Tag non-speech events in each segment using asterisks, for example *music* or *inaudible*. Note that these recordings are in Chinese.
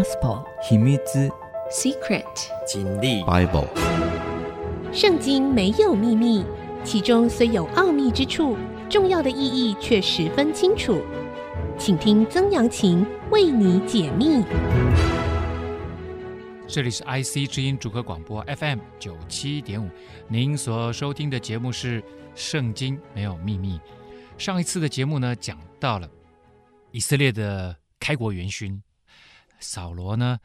Gospel 秘密 Secret 经历 Bible 圣经没有秘密，其中虽有奥秘之处，重要的意义却十分清楚。请听曾阳晴为你解密。这里是 IC 之音主客广播 FM 九七点五，您所收听的节目是《圣经没有秘密》。上一次的节目呢，讲到了以色列的开国元勋扫罗呢，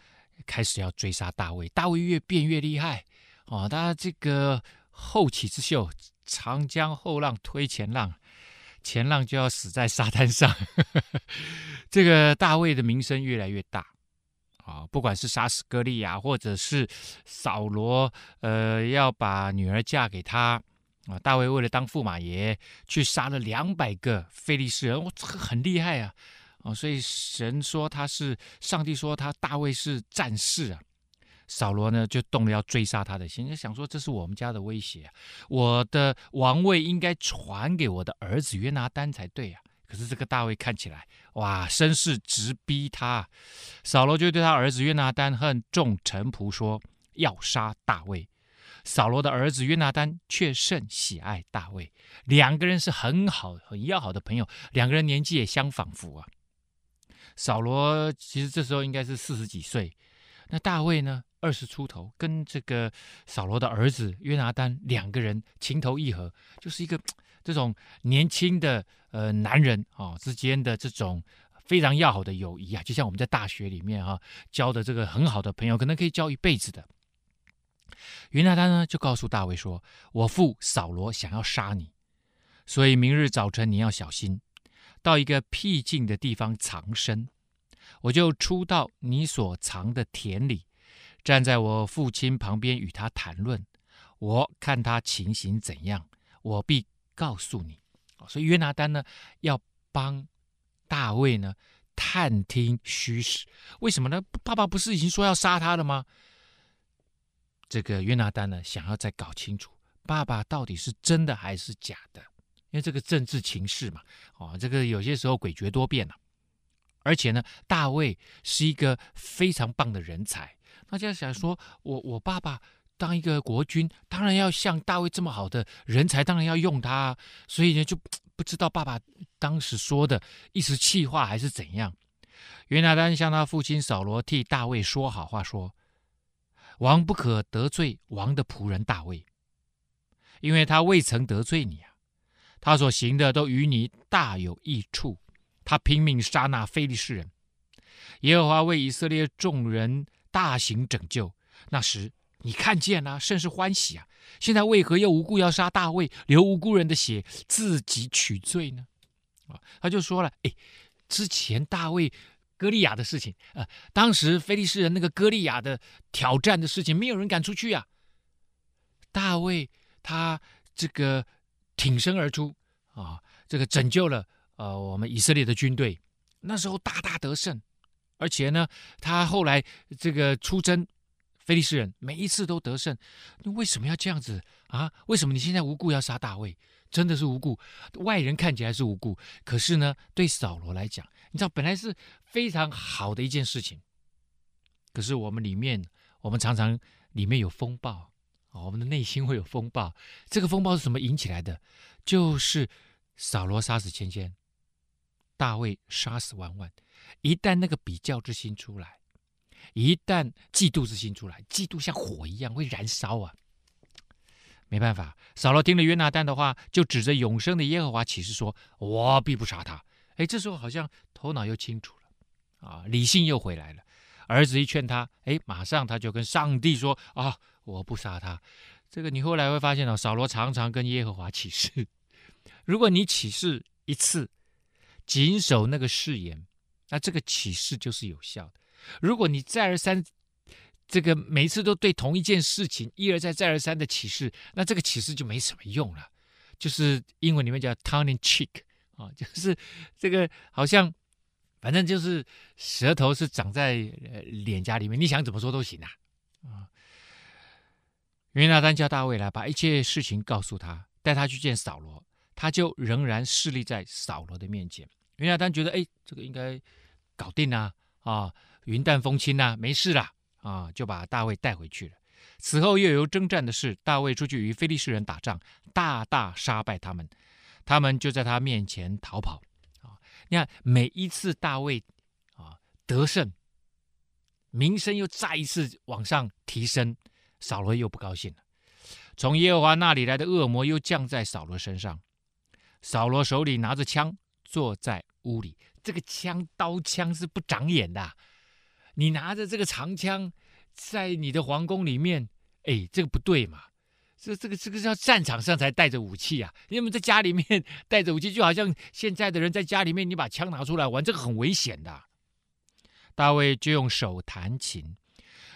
开始要追杀大卫，大卫越变越厉害哦，他这个后起之秀，长江后浪推前浪。前浪就要死在沙滩上，*laughs* 这个大卫的名声越来越大啊！不管是杀死歌利亚，或者是扫罗，呃，要把女儿嫁给他啊，大卫为了当驸马爷，去杀了两百个非利士人，哇，这个很厉害啊！哦，所以神说他是，上帝说他大卫是战士啊。扫罗呢，就动了要追杀他的心，就想说这是我们家的威胁啊，我的王位应该传给我的儿子约拿单才对啊。可是这个大卫看起来，哇，声势直逼他，扫罗就对他儿子约拿单和众臣仆说要杀大卫。扫罗的儿子约拿单却甚喜爱大卫，两个人是很好很要好的朋友，两个人年纪也相仿佛啊。扫罗其实这时候应该是四十几岁，那大卫呢？二十出头，跟这个扫罗的儿子约拿单两个人情投意合，就是一个这种年轻的呃男人啊、哦、之间的这种非常要好的友谊啊，就像我们在大学里面啊交的这个很好的朋友，可能可以交一辈子的。约拿单呢就告诉大卫说：“我父扫罗想要杀你，所以明日早晨你要小心，到一个僻静的地方藏身，我就出到你所藏的田里。”站在我父亲旁边与他谈论，我看他情形怎样，我必告诉你。所以约拿单呢，要帮大卫呢探听虚实。为什么呢？爸爸不是已经说要杀他了吗？这个约拿单呢，想要再搞清楚爸爸到底是真的还是假的，因为这个政治情势嘛，哦，这个有些时候诡谲多变了。而且呢，大卫是一个非常棒的人才。大家想说，我我爸爸当一个国君，当然要像大卫这么好的人才，当然要用他。所以呢，就不知道爸爸当时说的一时气话还是怎样。约拿单向他父亲扫罗替大卫说好话，说：王不可得罪王的仆人大卫，因为他未曾得罪你啊，他所行的都与你大有益处。他拼命杀那非利士人，耶和华为以色列众人。大行拯救，那时你看见了，甚是欢喜啊！现在为何又无故要杀大卫，流无辜人的血，自己取罪呢？啊，他就说了，哎，之前大卫歌利亚的事情，呃，当时非利士人那个歌利亚的挑战的事情，没有人敢出去啊。大卫他这个挺身而出啊，这个拯救了呃我们以色列的军队，那时候大大得胜。而且呢，他后来这个出征非利士人，每一次都得胜。你为什么要这样子啊？为什么你现在无故要杀大卫？真的是无故，外人看起来是无故，可是呢，对扫罗来讲，你知道，本来是非常好的一件事情。可是我们里面，我们常常里面有风暴，我们的内心会有风暴。这个风暴是什么引起来的？就是扫罗杀死千千，大卫杀死万万。一旦那个比较之心出来，一旦嫉妒之心出来，嫉妒像火一样会燃烧啊！没办法，扫罗听了约拿单的话，就指着永生的耶和华起誓说：“我必不杀他。”哎，这时候好像头脑又清楚了啊，理性又回来了。儿子一劝他，哎，马上他就跟上帝说：“啊，我不杀他。”这个你后来会发现哦，扫罗常常跟耶和华起誓。*laughs* 如果你起誓一次，谨守那个誓言。那这个起誓就是有效的。如果你再而三，这个每次都对同一件事情一而再再而三的起誓，那这个起誓就没什么用了。就是英文里面叫 tongue in cheek 啊，*laughs* 就是这个好像反正就是舌头是长在脸颊里面，你想怎么说都行啊。啊，约拿单叫大卫来把一切事情告诉他，带他去见扫罗，他就仍然侍立在扫罗的面前。约拿单觉得，哎，这个应该搞定啊！啊，云淡风轻啊，没事啦啊，就把大卫带回去了。此后又有征战的事，大卫出去与非利士人打仗，大大杀败他们，他们就在他面前逃跑啊。你看每一次大卫啊得胜，名声又再一次往上提升，扫罗又不高兴了。从耶和华那里来的恶魔又降在扫罗身上，扫罗手里拿着枪，坐在屋里。这个枪刀枪是不长眼的，你拿着这个长枪在你的皇宫里面，哎，这个不对嘛？这这个这个是要战场上才带着武器啊！你们在家里面 *laughs* 带着武器，就好像现在的人在家里面，你把枪拿出来玩，这个很危险的。大卫就用手弹琴，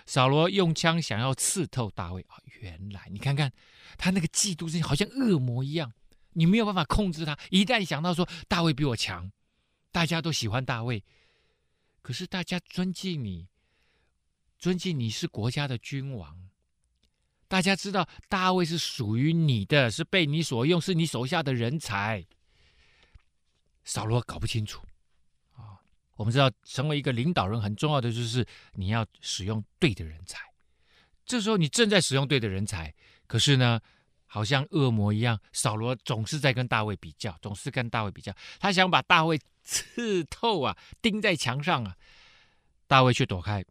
扫罗用枪想要刺透大卫啊！原来你看看他那个嫉妒心，好像恶魔一样，你没有办法控制他。一旦想到说大卫比我强。大家都喜欢大卫，可是大家尊敬你，尊敬你是国家的君王。大家知道大卫是属于你的，是被你所用，是你手下的人才。扫罗搞不清楚！我们知道，成为一个领导人很重要的就是你要使用对的人才。这时候你正在使用对的人才，可是呢，好像恶魔一样，扫罗总是在跟大卫比较，总是跟大卫比较，他想把大卫。刺透啊！钉在墙上啊！大卫却躲开，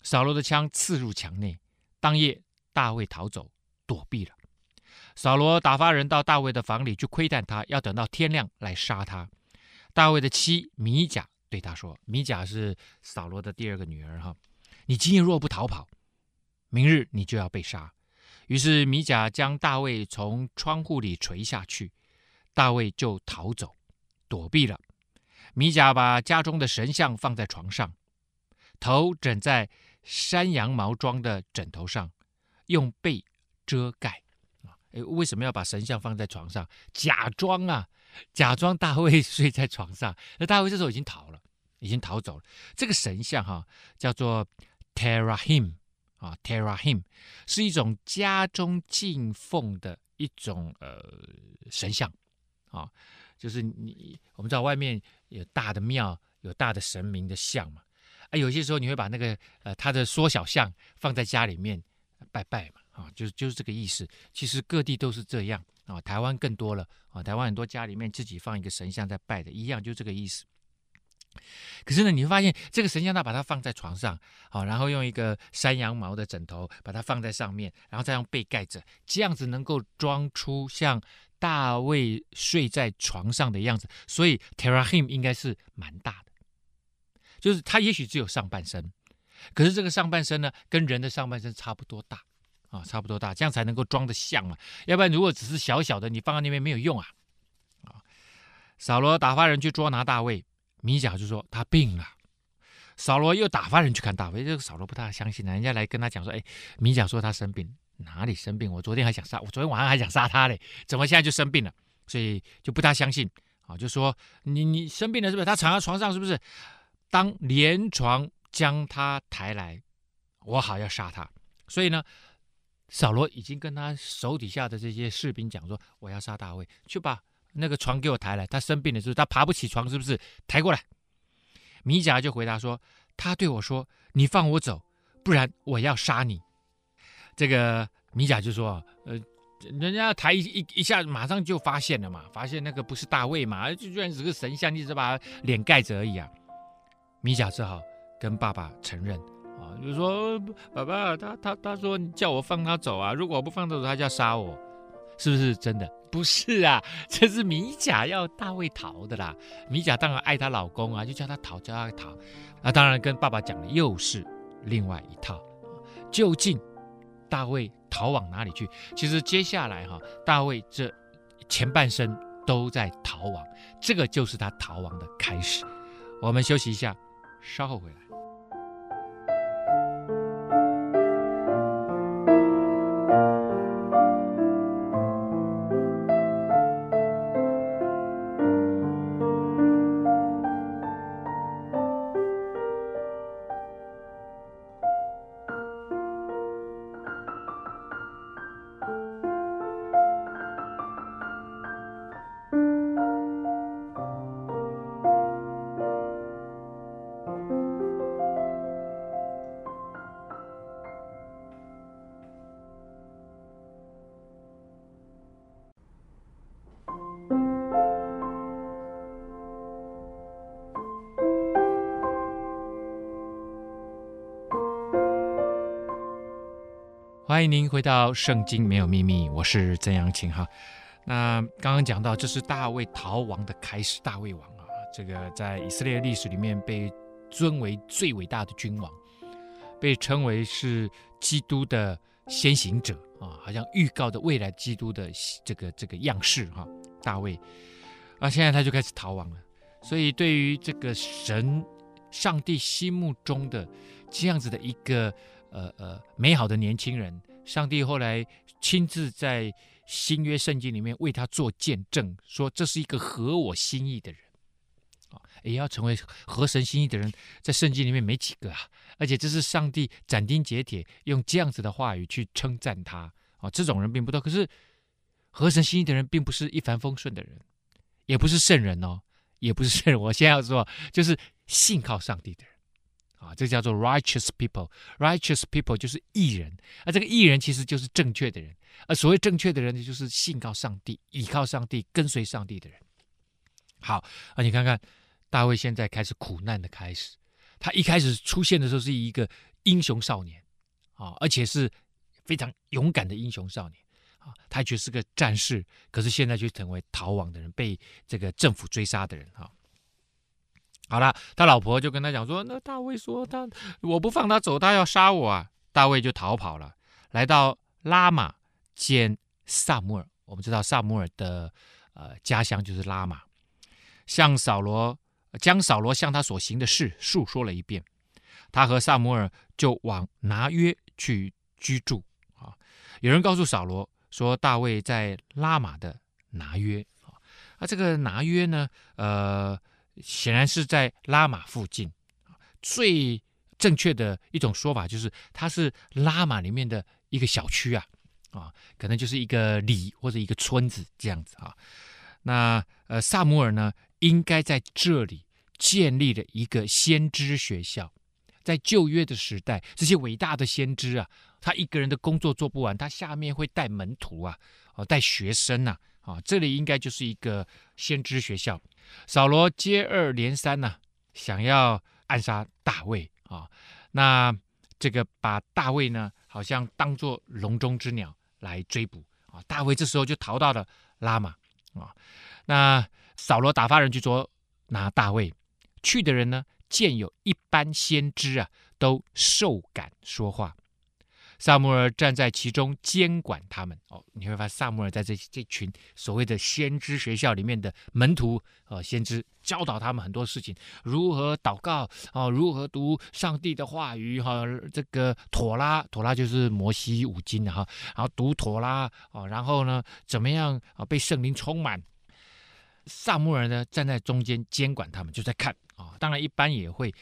扫罗的枪刺入墙内。当夜，大卫逃走，躲避了。扫罗打发人到大卫的房里去窥探他，要等到天亮来杀他。大卫的妻米甲对他说：“米甲是扫罗的第二个女儿哈，你今夜若不逃跑，明日你就要被杀。”于是米甲将大卫从窗户里垂下去，大卫就逃走，躲避了。米甲把家中的神像放在床上，头枕在山羊毛装的枕头上，用被遮盖。啊，为什么要把神像放在床上？假装啊，假装大卫睡在床上。那大卫这时候已经逃了，已经逃走了。这个神像哈、叫做 Terra Him 啊 Terra Him 是一种家中敬奉的一种呃神像啊。就是你，我们知道外面有大的庙，有大的神明的像嘛，啊，有些时候你会把那个呃他的缩小像放在家里面拜拜嘛，啊，就是就是这个意思。其实各地都是这样啊，台湾更多了啊，台湾很多家里面自己放一个神像在拜的，一样就这个意思。可是呢，你会发现这个神像他把它放在床上，好，然后用一个山羊毛的枕头把它放在上面，然后再用被盖着，这样子能够装出像。大卫睡在床上的样子，所以 Terahim 应该是蛮大的，就是他也许只有上半身，可是这个上半身呢，跟人的上半身差不多大啊，差不多大，这样才能够装得像嘛。要不然如果只是小小的，你放在那边没有用啊。啊，扫罗打发人去捉拿大卫，米甲就说他病了。扫罗又打发人去看大卫，这个扫罗不大相信，人家来跟他讲说，哎，米甲说他生病。哪里生病？我昨天还想杀，我昨天晚上还想杀他嘞，怎么现在就生病了？所以就不大相信啊，就说你你生病了是不是？他躺在床上是不是？当连床将他抬来，我好要杀他。所以呢，扫罗已经跟他手底下的这些士兵讲说，我要杀大卫，去把那个床给我抬来。他生病的时候？他爬不起床是不是？抬过来。米甲就回答说，他对我说，你放我走，不然我要杀你。这个米甲就说：“呃，人家抬一一一下，马上就发现了嘛，发现那个不是大卫嘛，就居然只是个神像，一直把脸盖着而已啊。”米甲只好跟爸爸承认啊，就说：“爸爸，他他他说你叫我放他走啊，如果我不放他走，他就要杀我，是不是真的？不是啊，这是米甲要大卫逃的啦。米甲当然爱她老公啊，就叫他逃，叫他逃。那当然跟爸爸讲的又是另外一套，究竟。”大卫逃往哪里去？其实接下来哈，大卫这前半生都在逃亡，这个就是他逃亡的开始。我们休息一下，稍后回来。欢迎您回到《圣经没有秘密》，我是曾阳晴哈。那刚刚讲到，这是大卫逃亡的开始。大卫王啊，这个在以色列历史里面被尊为最伟大的君王，被称为是基督的先行者啊，好像预告的未来基督的这个这个样式哈。大卫啊，现在他就开始逃亡了。所以，对于这个神、上帝心目中的这样子的一个。呃呃，美好的年轻人，上帝后来亲自在新约圣经里面为他做见证，说这是一个合我心意的人啊，也要成为合神心意的人，在圣经里面没几个啊，而且这是上帝斩钉截铁用这样子的话语去称赞他啊，这种人并不多。可是合神心意的人，并不是一帆风顺的人，也不是圣人哦，也不是圣人。我先要说，就是信靠上帝的人。啊，这叫做 righteous people，righteous people 就是义人，而这个义人其实就是正确的人，而所谓正确的人呢，就是信靠上帝、倚靠上帝、跟随上帝的人。好，啊，你看看大卫现在开始苦难的开始，他一开始出现的时候是一个英雄少年，啊，而且是非常勇敢的英雄少年，啊，他就是个战士，可是现在却成为逃亡的人，被这个政府追杀的人，哈。好了，他老婆就跟他讲说：“那大卫说他我不放他走，他要杀我啊！”大卫就逃跑了，来到拉玛见撒母耳。我们知道撒母耳的呃家乡就是拉玛，向扫罗将扫罗向他所行的事述说了一遍。他和撒母耳就往拿约去居住啊。有人告诉扫罗说，大卫在拉玛的拿约啊。那这个拿约呢，呃。显然是在拉玛附近，最正确的一种说法就是它是拉玛里面的一个小区啊，啊，可能就是一个里或者一个村子这样子啊。那呃，撒母耳呢，应该在这里建立了一个先知学校。在旧约的时代，这些伟大的先知啊，他一个人的工作做不完，他下面会带门徒啊，哦，带学生呐，啊，这里应该就是一个先知学校。扫罗接二连三呢、想要暗杀大卫啊，那这个把大卫呢，好像当作笼中之鸟来追捕啊。大卫这时候就逃到了拉玛啊。那扫罗打发人去捉拿大卫，去的人呢，见有一班先知啊，都受感说话。撒母耳站在其中监管他们哦，你会发现撒母耳在这这群所谓的先知学校里面的门徒哦，先知教导他们很多事情，如何祷告哦，如何读上帝的话语哈，这个妥拉妥拉就是摩西五经的哈，然后读妥拉哦，然后呢怎么样啊被圣灵充满？撒母耳呢站在中间监管他们，就在看啊，当然一般也会，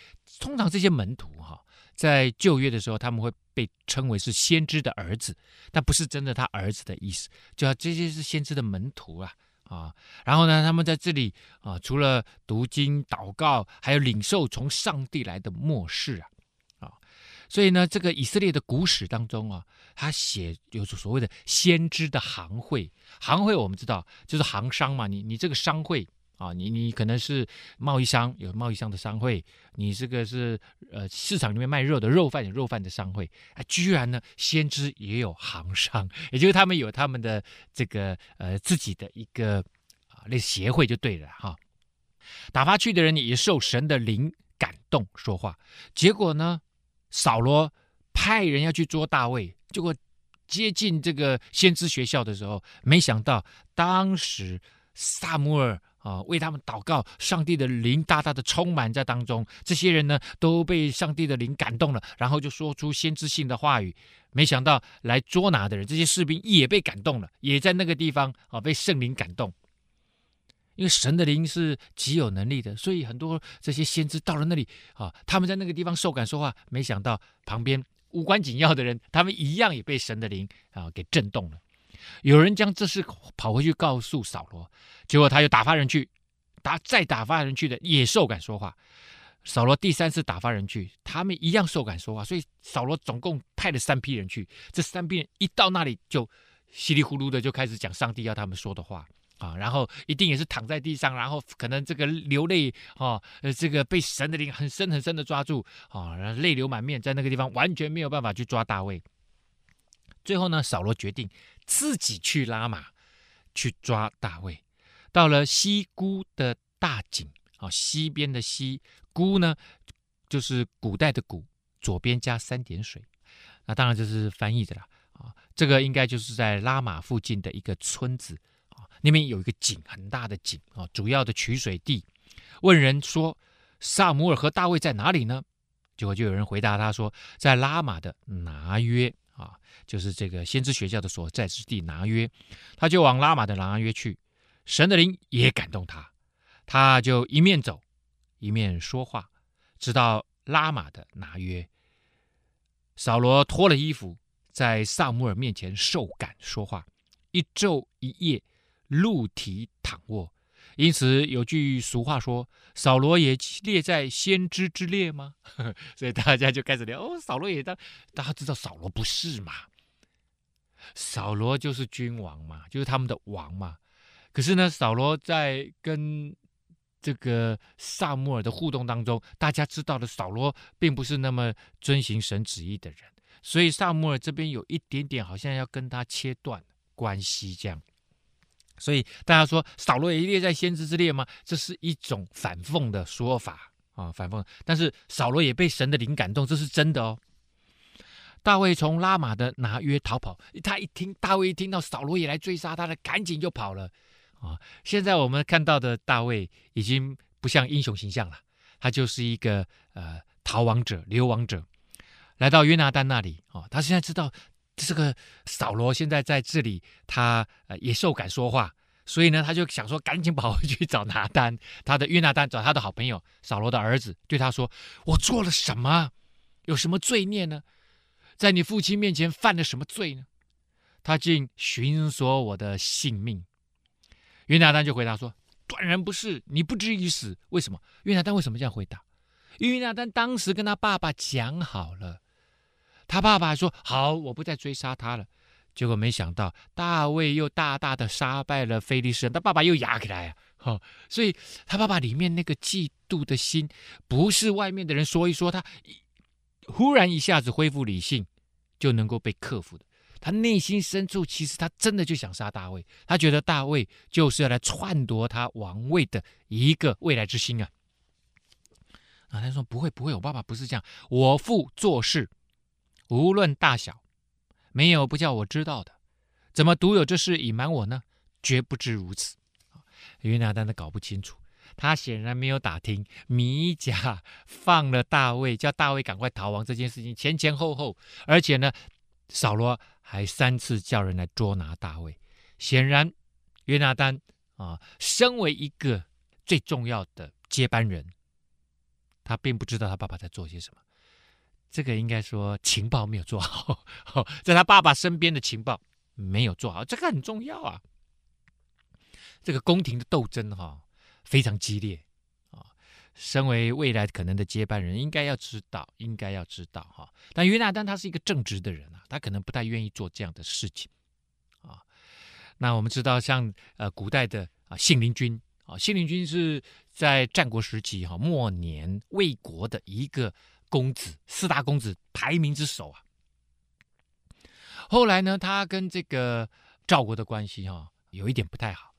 通常这些门徒哈。在旧约的时候，他们会被称为是先知的儿子，但不是真的他儿子的意思，就这些是先知的门徒啊啊。然后呢，他们在这里啊，除了读经、祷告，还有领受从上帝来的默示啊啊。所以呢，这个以色列的古史当中啊，他写有所谓的先知的行会，行会我们知道就是行商嘛，你你这个商会。啊，你你可能是贸易商，有贸易商的商会；你这个是呃市场里面卖肉的肉贩有肉贩的商会。啊，居然呢，先知也有行商，也就是他们有他们的这个呃自己的一个啊那协会就对了哈。打发去的人也受神的灵感动说话，结果呢，扫罗派人要去捉大卫，结果接近这个先知学校的时候，没想到当时撒母耳。啊，为他们祷告，上帝的灵大大的充满在当中。这些人呢，都被上帝的灵感动了，然后就说出先知性的话语。没想到来捉拿的人，这些士兵也被感动了，也在那个地方啊被圣灵感动。因为神的灵是极有能力的，所以很多这些先知到了那里啊，他们在那个地方受感说话。没想到旁边无关紧要的人，他们一样也被神的灵啊给震动了。有人将这事跑回去告诉扫罗，结果他又打发人去，打再打发人去的也受感说话。扫罗第三次打发人去，他们一样受感说话，所以扫罗总共派了三批人去。这三批人一到那里，就稀里糊涂的就开始讲上帝要他们说的话啊，然后一定也是躺在地上，然后可能这个流泪啊，这个被神的灵很深很深的抓住啊，然后泪流满面，在那个地方完全没有办法去抓大卫。最后呢，扫罗决定自己去拉玛去抓大卫。到了西沽的大井啊，西边的西沽呢，就是古代的古，左边加三点水。那当然这是翻译的啦啊，这个应该就是在拉玛附近的一个村子啊，那边有一个井，很大的井啊，主要的取水地。问人说：“撒母耳和大卫在哪里呢？”结果就有人回答他说：“在拉玛的拿约。”啊，就是这个先知学校的所在之地拿约，他就往拉玛的拿约去。神的灵也感动他，他就一面走，一面说话，直到拉玛的拿约。扫罗脱了衣服，在撒母耳面前受感说话，一昼一夜露体躺卧。因此有句俗话说：“扫罗也列在先知之列吗？” *laughs* 所以大家就开始聊哦，扫罗也当大家知道扫罗不是嘛？扫罗就是君王嘛，就是他们的王嘛。可是呢，扫罗在跟这个撒母耳的互动当中，大家知道的扫罗并不是那么遵行神旨意的人，所以撒母耳这边有一点点好像要跟他切断关系这样。所以大家说扫罗也列在先知之列吗？这是一种反讽的说法啊，反讽。但是扫罗也被神的灵感动，这是真的哦。大卫从拉玛的拿约逃跑，他一听大卫一听到扫罗也来追杀他了，赶紧就跑了啊。现在我们看到的大卫已经不像英雄形象了，他就是一个呃逃亡者、流亡者，来到约拿单那里啊。他现在知道。这个扫罗现在在这里，他呃也受感说话，所以呢，他就想说赶紧跑回去找拿单，他的约拿单找他的好朋友扫罗的儿子，对他说：“我做了什么？有什么罪孽呢？在你父亲面前犯了什么罪呢？他竟寻索我的性命。”约拿单就回答说：“断然不是，你不至于死。为什么？约拿单为什么这样回答？约拿单当时跟他爸爸讲好了。”他爸爸说：“好，我不再追杀他了。”结果没想到大卫又大大的杀败了非利士人，他爸爸又压起来啊！哈，所以他爸爸里面那个嫉妒的心，不是外面的人说一说，他忽然一下子恢复理性就能够被克服的。他内心深处其实他真的就想杀大卫，他觉得大卫就是要来篡夺他王位的一个未来之星啊！啊，他说：“不会，不会，我爸爸不是这样，我父做事。”无论大小，没有不叫我知道的。怎么独有这事隐瞒我呢？绝不知如此。约拿单都搞不清楚，他显然没有打听米甲放了大卫，叫大卫赶快逃亡这件事情前前后后，而且呢，扫罗还三次叫人来捉拿大卫。显然，约拿单啊，身为一个最重要的接班人，他并不知道他爸爸在做些什么。这个应该说情报没有做好，在他爸爸身边的情报没有做好，这个很重要啊。这个宫廷的斗争哈非常激烈啊。身为未来可能的接班人，应该要知道，应该要知道哈。但约纳丹他是一个正直的人啊，他可能不太愿意做这样的事情啊。那我们知道，像呃古代的啊信陵君啊，信陵君是在战国时期哈末年魏国的一个。公子四大公子排名之首啊。后来呢，他跟这个赵国的关系哈、哦、有一点不太好。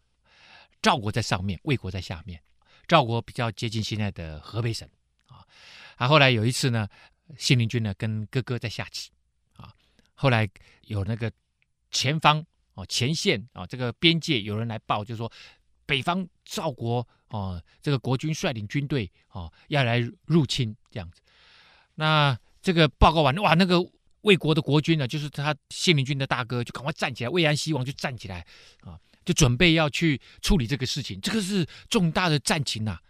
赵国在上面，魏国在下面。赵国比较接近现在的河北省啊。啊，后来有一次呢，信陵君呢跟哥哥在下棋啊。后来有那个前方哦前线啊这个边界有人来报，就说北方赵国哦这个国君率领军队哦要来入侵这样子。那这个报告完，哇，那个魏国的国君呢，就是他信陵君的大哥，就赶快站起来，魏安西王就站起来啊，就准备要去处理这个事情，这个是重大的战情呐、啊。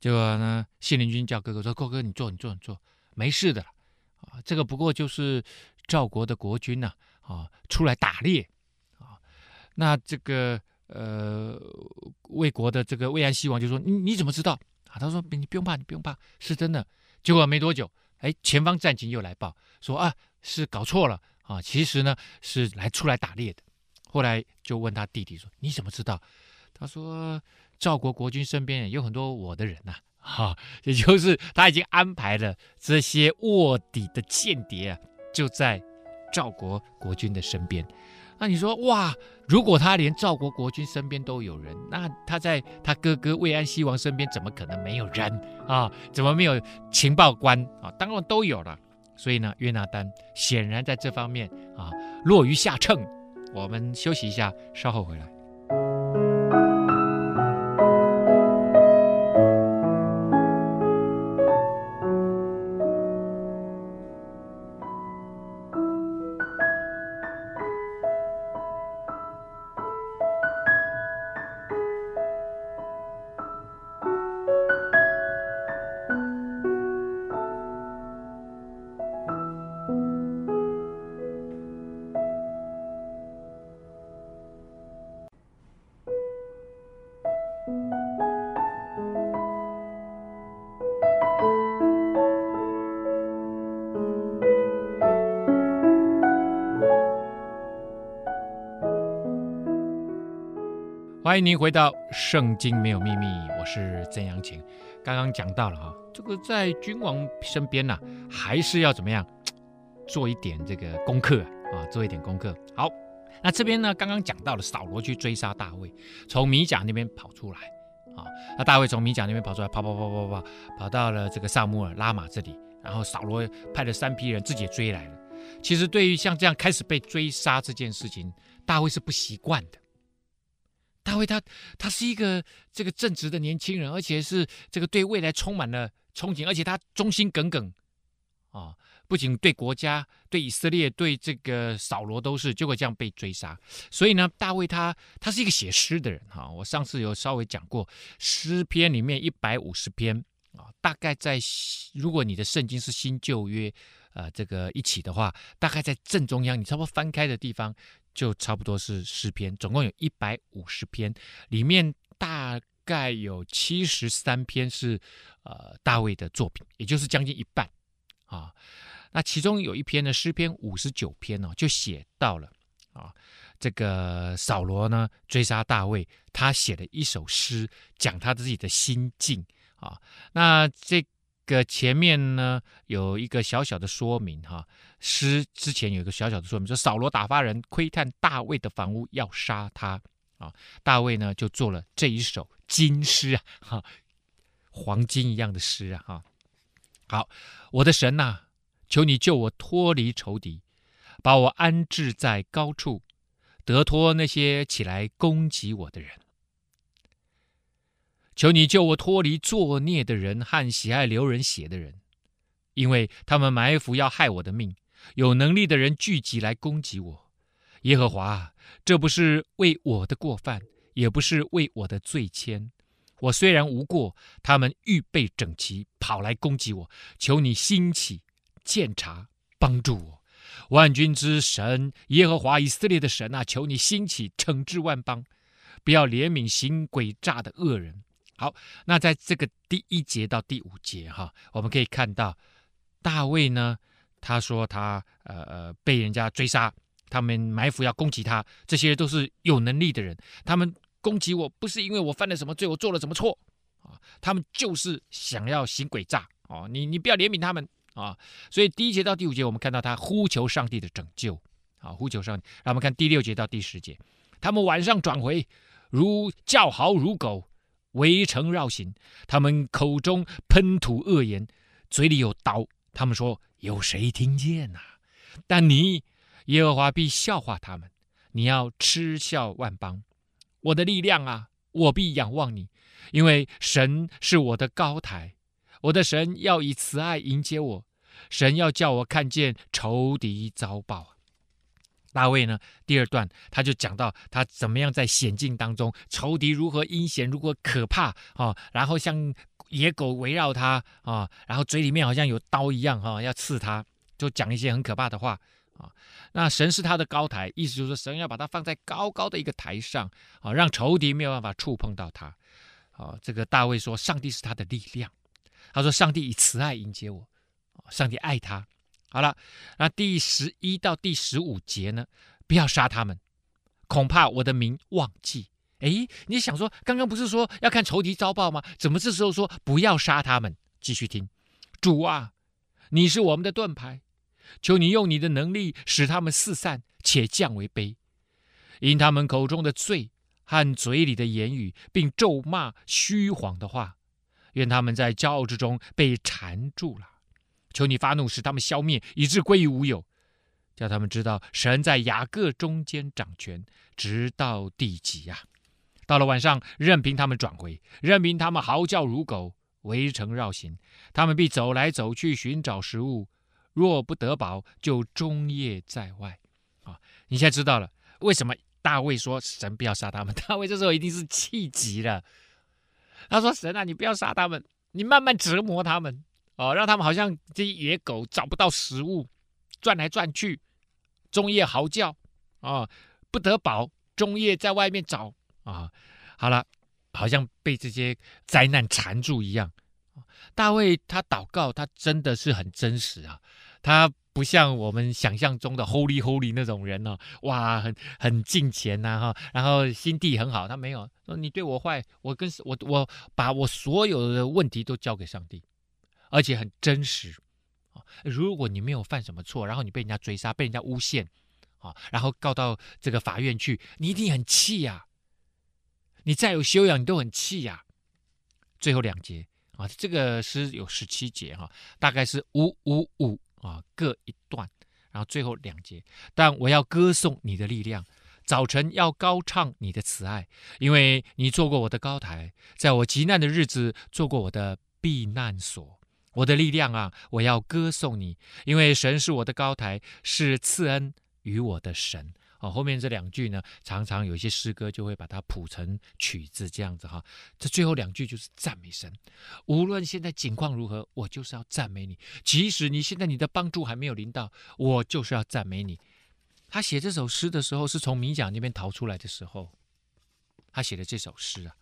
结果呢，信陵君叫哥哥说：“哥哥，你坐，你坐，你坐，没事的啊。这个不过就是赵国的国君呐，啊，出来打猎啊。那这个呃，魏国的这个魏安西王就说：你你怎么知道啊？他说：你不用怕，你不用怕，是真的。”结果没多久，哎，前方战情又来报说啊，是搞错了啊，其实呢是来出来打猎的。后来就问他弟弟说：“你怎么知道？”他说：“赵国国君身边有很多我的人呐，哈，也就是他已经安排了这些卧底的间谍啊，就在赵国国君的身边。那你说哇，如果他连赵国国君身边都有人，那他在他哥哥魏安西王身边怎么可能没有人啊？怎么没有情报官啊？当然都有了。所以呢，约纳丹显然在这方面啊落于下乘。我们休息一下，稍后回来。欢迎您回到《圣经没有秘密》，我是曾阳晴。刚刚讲到了哈，这个在君王身边呢、还是要怎么样做一点这个功课啊，做一点功课。好，那这边呢，刚刚讲到了扫罗去追杀大卫，从米甲那边跑出来啊，那大卫从米甲那边跑出来，跑跑跑跑跑，跑到了这个撒母耳拉玛这里，然后扫罗派了三批人自己追来了。其实对于像这样开始被追杀这件事情，大卫是不习惯的。大卫他他是一个这个正直的年轻人，而且是这个对未来充满了憧憬，而且他忠心耿耿啊，不仅对国家、对以色列、对这个扫罗都是，就会这样被追杀。所以呢，大卫他他是一个写诗的人哈。我上次有稍微讲过，诗篇里面一百五十篇啊，大概在如果你的圣经是新旧约呃这个一起的话，大概在正中央，你差不多翻开的地方。就差不多是诗篇，总共有一百五十篇，里面大概有七十三篇是呃大卫的作品，也就是将近一半啊。那其中有一篇呢，诗篇五十九篇哦，就写到了啊，这个扫罗呢追杀大卫，他写了一首诗，讲他自己的心境啊。那这。个前面呢有一个小小的说明哈，诗之前有一个小小的说明，说扫罗打发人窥探大卫的房屋，要杀他啊。大卫呢就做了这一首金诗啊，哈，黄金一样的诗啊，哈。好，我的神呐，求你救我脱离仇敌，把我安置在高处，得脱那些起来攻击我的人。求你救我脱离作孽的人和喜爱流人血的人，因为他们埋伏要害我的命。有能力的人聚集来攻击我。耶和华，这不是为我的过犯，也不是为我的罪愆。我虽然无过，他们预备整齐，跑来攻击我。求你兴起，鉴察，帮助我。万军之神耶和华以色列的神啊，求你兴起，惩治万邦，不要怜悯行诡诈的恶人。好，那在这个第一节到第五节哈，我们可以看到大卫呢，他说他呃呃被人家追杀，他们埋伏要攻击他，这些都是有能力的人，他们攻击我不是因为我犯了什么罪，我做了什么错啊，他们就是想要行诡诈哦，你你不要怜悯他们啊，所以第一节到第五节我们看到他呼求上帝的拯救啊，呼求上帝，让我们看第六节到第十节，他们晚上转回，如叫嚎如狗。围城绕行，他们口中喷吐恶言，嘴里有刀。他们说：“有谁听见呐、啊？”但你，耶和华必笑话他们。你要嗤笑万邦。我的力量啊，我必仰望你，因为神是我的高台。我的神要以慈爱迎接我，神要叫我看见仇敌遭报。大卫呢，第二段他就讲到他怎么样在险境当中，仇敌如何阴险，如何可怕啊，然后像野狗围绕他啊，然后嘴里面好像有刀一样哈，要刺他，就讲一些很可怕的话啊。那神是他的高台，意思就是说神要把他放在高高的一个台上啊，让仇敌没有办法触碰到他。啊，这个大卫说，上帝是他的力量，他说上帝以慈爱迎接我，上帝爱他。好了，那第十一到第十五节呢？不要杀他们，恐怕我的名忘记。诶，你想说，刚刚不是说要看仇敌遭报吗？怎么这时候说不要杀他们？继续听，主啊，你是我们的盾牌，求你用你的能力使他们四散，且降为卑，因他们口中的罪和嘴里的言语，并咒骂虚谎的话，愿他们在骄傲之中被缠住了。求你发怒，使他们消灭，以致归于无有，叫他们知道神在雅各中间掌权，直到地极呀。到了晚上，任凭他们转回，任凭他们嚎叫如狗，围城绕行，他们必走来走去寻找食物。若不得饱，就终夜在外。啊，你现在知道了为什么大卫说神不要杀他们？大卫这时候一定是气急了。他说：“神啊，你不要杀他们，你慢慢折磨他们，哦，让他们好像这些野狗找不到食物，转来转去，终夜嚎叫，啊，不得饱，终夜在外面找。啊，好了，好像被这些灾难缠住一样。大卫他祷告，他真的是很真实啊。”他不像我们想象中的 holy holy 那种人哦，哇，很很敬虔呐哈，然后心地很好。他没有说你对我坏，我跟我我把我所有的问题都交给上帝，而且很真实啊。如果你没有犯什么错，然后你被人家追杀，被人家诬陷啊，然后告到这个法院去，你一定很气呀。你再有修养，你都很气呀。最后两节啊，这个诗有十七节哈，大概是五五五。啊，各一段，然后最后两节。但我要歌颂你的力量，早晨要高唱你的慈爱，因为你做过我的高台，在我急难的日子做过我的避难所。我的力量啊，我要歌颂你，因为神是我的高台，是赐恩于我的神。哦，后面这两句呢，常常有一些诗歌就会把它谱成曲子，这样子哈。这最后两句就是赞美神，无论现在境况如何，我就是要赞美你。即使你现在你的帮助还没有临到，我就是要赞美你。他写这首诗的时候，是从米甲那边逃出来的时候，他写的这首诗啊。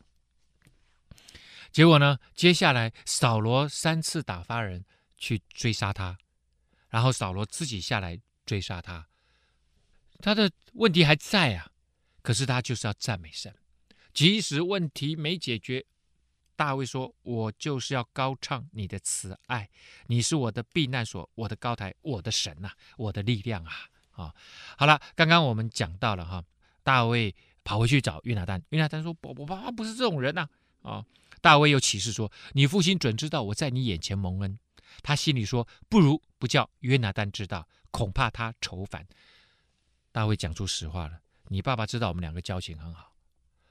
结果呢，接下来扫罗三次打发人去追杀他，然后扫罗自己下来追杀他。他的问题还在啊，可是他就是要赞美神，即使问题没解决，大卫说：“我就是要高唱你的慈爱，你是我的避难所，我的高台，我的神呐、我的力量啊！”啊，好了，刚刚我们讲到了哈，大卫跑回去找约拿单，约拿单说：“我我爸爸不是这种人呐！”，啊大卫又起誓说：“你父亲准知道我在你眼前蒙恩。”他心里说：“不如不叫约拿单知道，恐怕他愁烦。”大卫讲出实话了，你爸爸知道我们两个交情很好，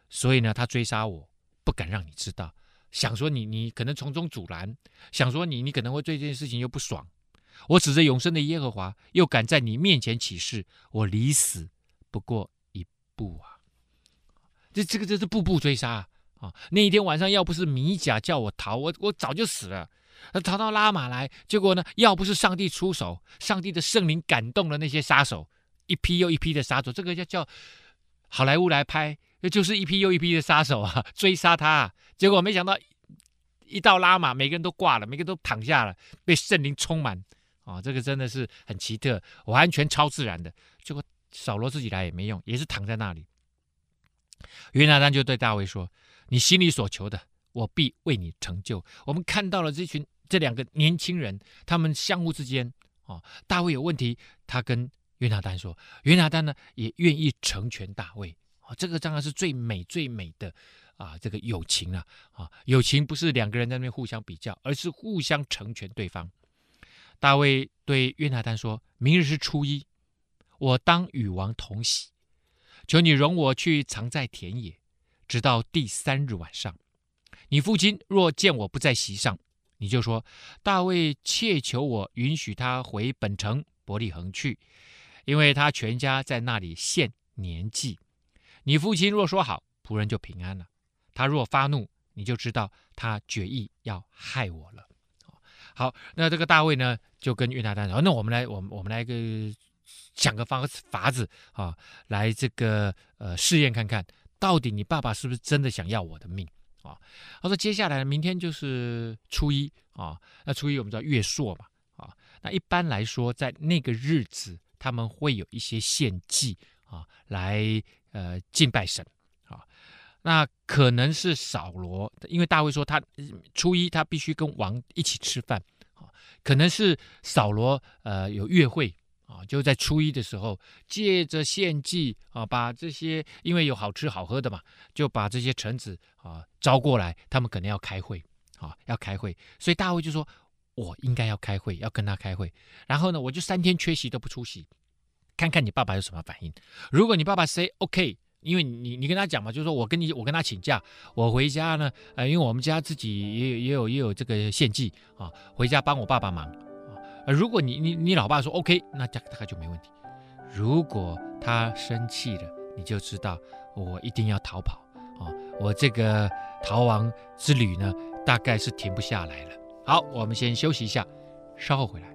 所以呢，他追杀我不敢让你知道，想说你你可能从中阻拦，想说你你可能会对这件事情又不爽。我指着永生的耶和华，又敢在你面前起誓，我离死不过一步啊！这这个这是步步追杀啊！啊，那一天晚上要不是米甲叫我逃，我我早就死了。逃到拉玛来，结果呢，要不是上帝出手，上帝的圣灵感动了那些杀手。一批又一批的杀手，这个叫叫好莱坞来拍，就是一批又一批的杀手啊，追杀他。结果没想到一到拉玛，每个人都挂了，每个人都躺下了，被圣灵充满啊。这个真的是很奇特，完全超自然的。结果扫罗自己来也没用，也是躺在那里。约拿单就对大卫说：“你心里所求的，我必为你成就。”我们看到了这群这两个年轻人，他们相互之间啊，大卫有问题，他跟。约拿单说：“约拿单呢，也愿意成全大卫。啊，这个当然是最美最美的啊，这个友情啊，啊，友情不是两个人在那边互相比较，而是互相成全对方。”大卫对约拿单说：“明日是初一，我当与王同喜，求你容我去藏在田野，直到第三日晚上。你父亲若见我不在席上，你就说大卫切求我允许他回本城伯利恒去。”因为他全家在那里献年祭，你父亲若说好，仆人就平安了；他若发怒，你就知道他决意要害我了。好，那这个大卫呢，就跟约拿单说：“那我们来，我们我们来个想个方法子啊，来这个呃试验看看，到底你爸爸是不是真的想要我的命啊？”他说：“接下来明天就是初一啊，那初一我们知道月朔嘛啊，那一般来说在那个日子。”他们会有一些献祭啊，来呃敬拜神啊。那可能是扫罗，因为大卫说他初一他必须跟王一起吃饭啊，可能是扫罗呃有约会啊，就在初一的时候，借着献祭啊，把这些因为有好吃好喝的嘛，就把这些臣子啊招过来，他们可能要开会啊，要开会，所以大卫就说，我应该要开会，要跟他开会，然后呢，我就三天缺席都不出席，看看你爸爸有什么反应。如果你爸爸 say OK。因为你你跟他讲嘛，就是说我跟你我跟他请假，我回家呢，呃，因为我们家自己也有也有也有这个献祭啊，回家帮我爸爸忙。如果你你你老爸说 OK，那大概就没问题。如果他生气了，你就知道我一定要逃跑哦，我这个逃亡之旅呢，大概是停不下来了。好，我们先休息一下，稍后回来。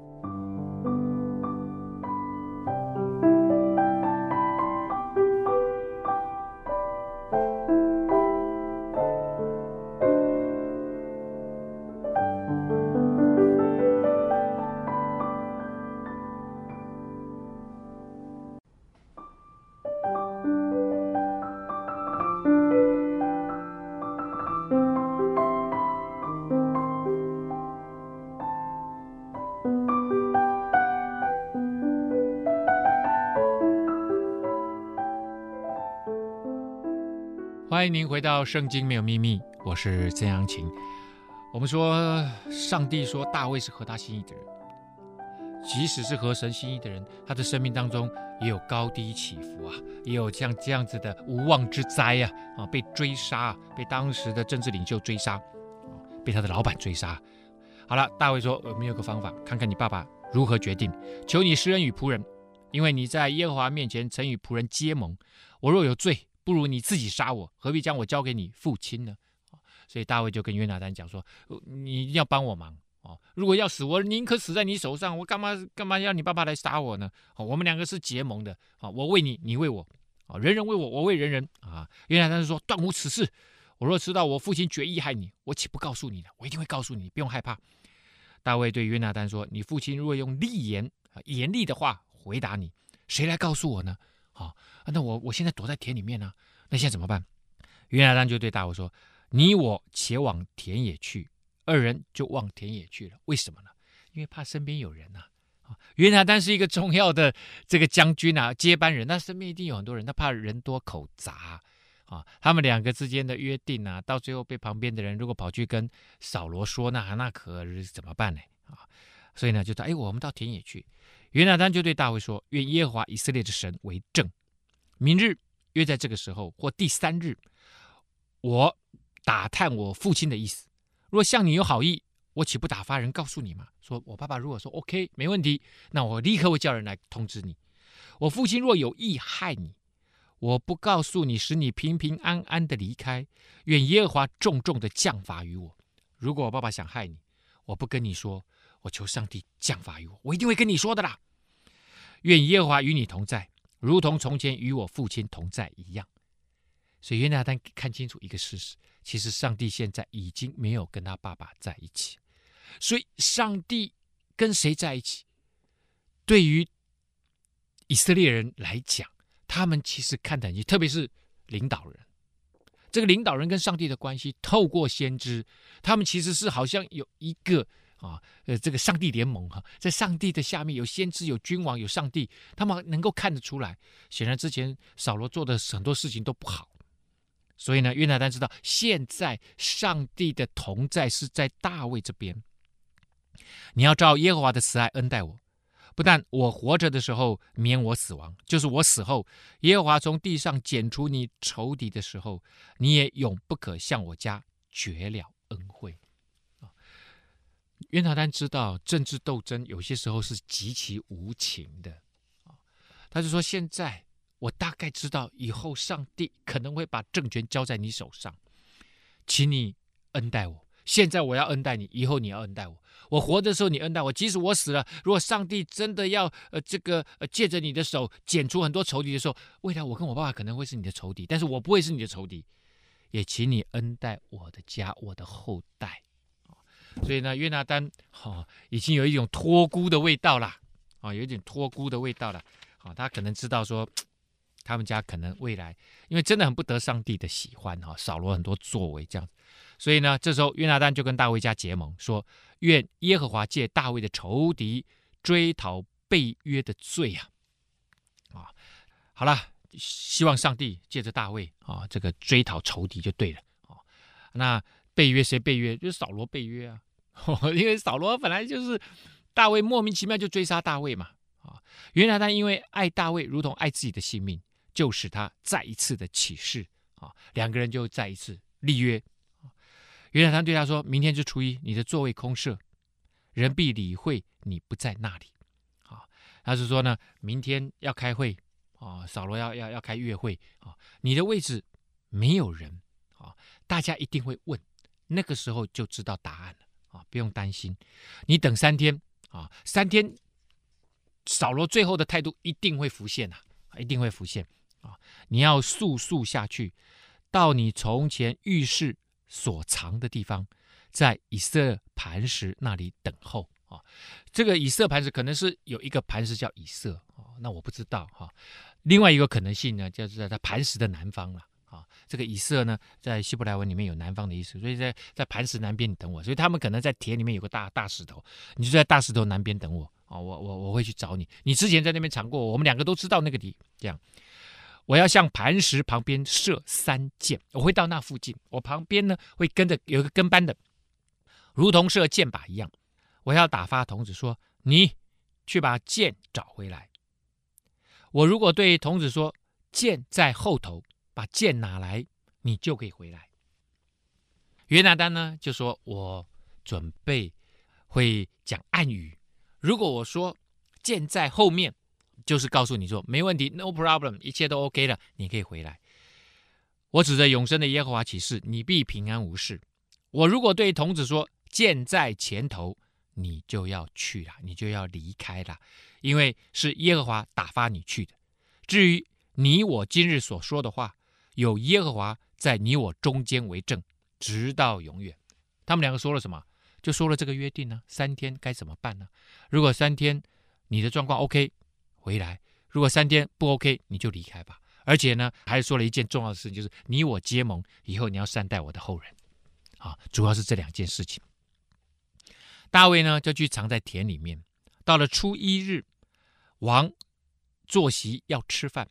欢迎您回到《圣经没有秘密》，我是曾阳晴。我们说，上帝说大卫是合他心意的人，即使是合神心意的人，他的生命当中也有高低起伏啊，也有像这样子的无妄之灾啊啊，被追杀，被当时的政治领袖追杀，被他的老板追杀。好了，大卫说，我们有个方法，看看你爸爸如何决定。求你施恩与仆人，因为你在耶和华面前曾与仆人结盟。我若有罪，不如你自己杀我，何必将我交给你父亲呢？所以大卫就跟约拿单讲说：“你一定要帮我忙哦！如果要死，我宁可死在你手上，我干嘛干嘛要你爸爸来杀我呢？我们两个是结盟的啊！我为你，你为我啊！人人为我，我为人人啊！”约拿单就说：“断无此事！我若知道我父亲决意害你，我岂不告诉你呢？我一定会告诉你，不用害怕。”大卫对约拿单说：“你父亲如果用厉言严厉的话回答你，谁来告诉我呢？”好，那我我现在躲在田里面呢，那现在怎么办？约拿单就对大卫说：“你我且往田野去。”二人就往田野去了。为什么呢？因为怕身边有人呐。啊，约拿单是一个重要的这个将军啊，接班人，那身边一定有很多人，他怕人多口杂啊。他们两个之间的约定啊，到最后被旁边的人如果跑去跟扫罗说，那那可怎么办呢？啊，所以呢，就说：“哎，我们到田野去。”约拿单就对大卫说：“愿耶和华以色列的神为证，明日约在这个时候或第三日，我打探我父亲的意思。若向你有好意，我岂不打发人告诉你吗？说我爸爸如果说 OK 没问题，那我立刻会叫人来通知你。我父亲若有意害你，我不告诉你，使你平平安安的离开。愿耶和华重重的降罚于我。如果我爸爸想害你，我不跟你说，我求上帝降罚于我，我一定会跟你说的啦。”愿耶和华与你同在，如同从前与我父亲同在一样。所以约拿单看清楚一个事实：其实上帝现在已经没有跟他爸爸在一起。所以上帝跟谁在一起？对于以色列人来讲，他们其实看得很清，特别是领导人。这个领导人跟上帝的关系，透过先知，他们其实是好像有一个。啊，呃，这个上帝联盟哈，在上帝的下面有先知、有君王、有上帝，他们能够看得出来。显然之前扫罗做的很多事情都不好，所以呢，约拿单知道现在上帝的同在是在大卫这边。你要照耶和华的慈爱恩待我，不但我活着的时候免我死亡，就是我死后，耶和华从地上剪除你仇敌的时候，你也永不可向我家绝了恩惠。约拿单知道政治斗争有些时候是极其无情的，他就说：“现在我大概知道以后上帝可能会把政权交在你手上，请你恩待我。现在我要恩待你，以后你要恩待我。我活的时候你恩待我，即使我死了，如果上帝真的要呃这个呃借着你的手剪除很多仇敌的时候，未来我跟我爸爸可能会是你的仇敌，但是我不会是你的仇敌。也请你恩待我的家，我的后代。”所以呢，约拿单哦，已经有一种托孤的味道了，啊、哦，有一点托孤的味道了，啊、哦，他可能知道说，他们家可能未来，因为真的很不得上帝的喜欢哈，扫罗很多作为这样，所以呢，这时候约拿单就跟大卫家结盟，说，愿耶和华借大卫的仇敌追讨背约的罪啊！啊，好了，希望上帝借着大卫啊，这个追讨仇敌就对了啊。那背约谁背约？就是扫罗背约啊，*laughs* 因为扫罗本来就是大卫莫名其妙就追杀大卫嘛啊。约拿单因为爱大卫如同爱自己的性命，就使他再一次的起誓啊，两个人就再一次立约。约拿单对他说：“明天是初一，你的座位空设，人必理会你不在那里。”啊，他是说呢，明天要开会啊，扫罗要要要开月会啊，你的位置没有人啊，大家一定会问，那个时候就知道答案了啊，不用担心，你等三天啊，三天，扫罗最后的态度一定会浮现呐，一定会浮现啊，你要速速下去，到你从前预示。所藏的地方，在以色磐石那里等候啊。这个以色磐石可能是有一个磐石叫以色啊，那我不知道哈。另外一个可能性呢，就是在磐石的南方了。这个以色呢，在希伯来文里面有南方的意思，所以在在磐石南边你等我。所以他们可能在田里面有个大大石头，你就在大石头南边等我啊。我我我会去找你。你之前在那边藏过，我们两个都知道那个地这样。我要向磐石旁边射三箭，我会到那附近，我旁边呢会跟着有一个跟班的，如同射箭靶一样。我要打发童子说：“你去把箭找回来。”我如果对童子说：“箭在后头，把剑拿来，你就可以回来。”约拿单呢就说：“我准备会讲暗语。如果我说剑在后面。”就是告诉你说没问题，no problem，一切都 OK 了，你可以回来。我指着永生的耶和华起誓，你必平安无事。我如果对童子说剑在前头，你就要去了，你就要离开了，因为是耶和华打发你去的。至于你我今日所说的话，有耶和华在你我中间为证，直到永远。他们两个说了什么？就说了这个约定呢？三天该怎么办呢？如果三天你的状况 OK。回来，如果三天不 OK，你就离开吧。而且呢，还说了一件重要的事情，就是你我结盟以后，你要善待我的后人。啊，主要是这两件事情。大卫呢，就去藏在田里面。到了初一日，王坐席要吃饭，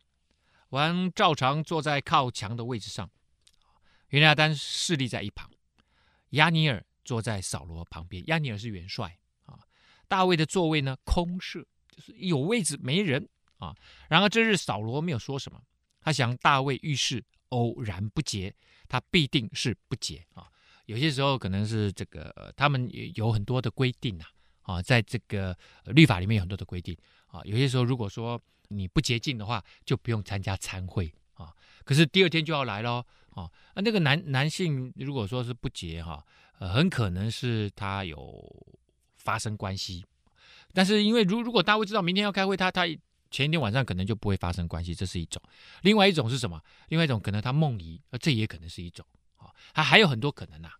王照常坐在靠墙的位置上，约拿单侍立在一旁，亚尼尔坐在扫罗旁边。亚尼尔是元帅啊。大卫的座位呢，空设。就是有位置没人啊。然而这日扫罗没有说什么，他想大卫遇事偶然不洁，他必定是不洁啊。有些时候可能是这个他们有很多的规定啊啊，在这个律法里面有很多的规定啊。有些时候如果说你不洁净的话，就不用参加餐会啊。可是第二天就要来喽啊。那个男男性如果说是不洁哈，呃，很可能是他有发生关系。但是因为如如果大卫知道明天要开会，他他前一天晚上可能就不会发生关系，这是一种。另外一种是什么？另外一种可能他梦遗，啊这也可能是一种。啊，还还有很多可能呐。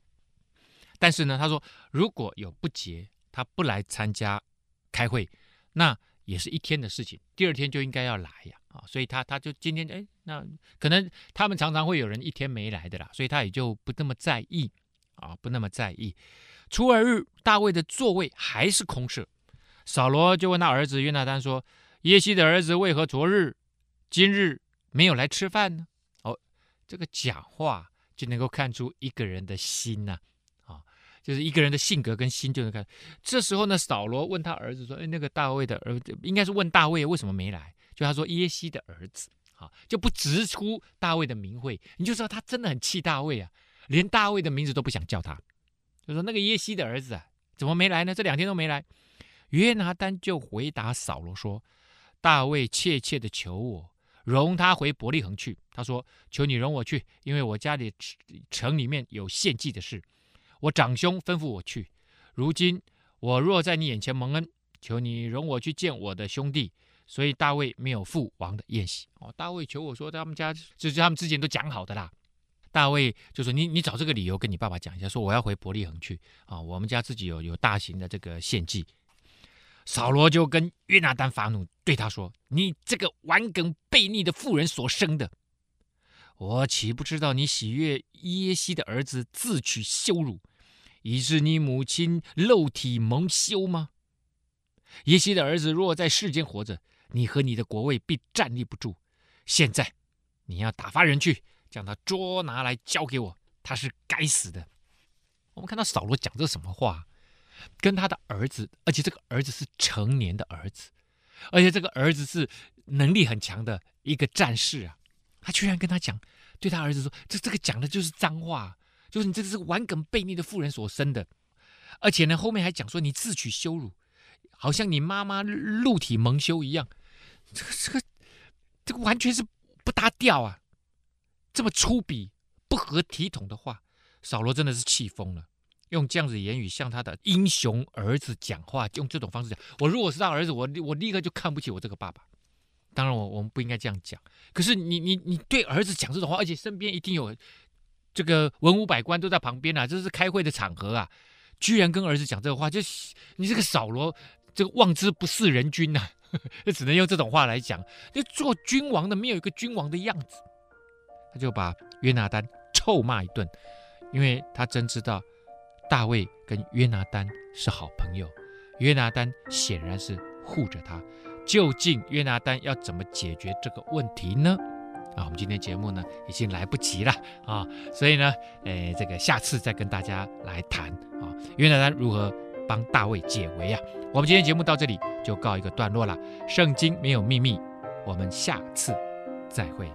但是呢，他说如果有不洁，他不来参加开会，那也是一天的事情，第二天就应该要来呀。啊，所以他他就今天哎，那可能他们常常会有人一天没来的啦，所以他也就不那么在意啊，不那么在意。初二日，大卫的座位还是空设。扫罗就问他儿子约拿单说：“耶西的儿子为何昨日、今日没有来吃饭呢？”哦，这个讲话就能够看出一个人的心呐，就是一个人的性格跟心就能看。这时候呢，扫罗问他儿子说：“哎，那个大卫的儿子，应该是问大卫为什么没来？”就他说耶西的儿子，啊，就不直出大卫的名讳，你就知道他真的很气大卫啊，连大卫的名字都不想叫他，就说那个耶西的儿子啊，怎么没来呢？这两天都没来。约拿单就回答扫罗说：“大卫切切的求我容他回伯利恒去。他说：‘求你容我去，因为我家里城里面有献祭的事。我长兄吩咐我去。如今我若在你眼前蒙恩，求你容我去见我的兄弟。’所以大卫没有赴王的宴席。哦，大卫求我说，他们家就是他们之前都讲好的啦。大卫就说：‘你你找这个理由跟你爸爸讲一下，说我要回伯利恒去啊。我们家自己有有大型的这个献祭。’”扫罗就跟约拿单发怒，对他说：“你这个顽梗悖逆的妇人所生的，我岂不知道你喜悦耶西的儿子自取羞辱，已是你母亲肉体蒙羞吗？耶西的儿子若在世间活着，你和你的国位必站立不住。现在你要打发人去，将他捉拿来交给我，他是该死的。我们看到扫罗讲这什么话？跟他的儿子，而且这个儿子是成年的儿子，而且这个儿子是能力很强的一个战士啊！他居然跟他讲，对他儿子说：“这这个讲的就是脏话，就是你这是玩梗悖逆的妇人所生的。”而且呢，后面还讲说你自取羞辱，好像你妈妈露体蒙羞一样。这个这个这个完全是不搭调啊！这么粗鄙、不合体统的话，扫罗真的是气疯了。用这样子言语向他的英雄儿子讲话，用这种方式讲。我如果是他儿子，我我立刻就看不起我这个爸爸。当然，我我们不应该这样讲。可是你你你对儿子讲这种话，而且身边一定有这个文武百官都在旁边啊，这是开会的场合啊，居然跟儿子讲这个话，就你这个扫罗，这个望之不似人君呐、啊，就 *laughs* 只能用这种话来讲。就做君王的没有一个君王的样子，他就把约拿单臭骂一顿，因为他真知道。大卫跟约拿单是好朋友，约拿单显然是护着他。究竟约拿单要怎么解决这个问题呢？啊，我们今天节目呢已经来不及了啊，所以呢，诶，这个下次再跟大家来谈啊，约拿单如何帮大卫解围啊？我们今天节目到这里就告一个段落了。圣经没有秘密，我们下次再会。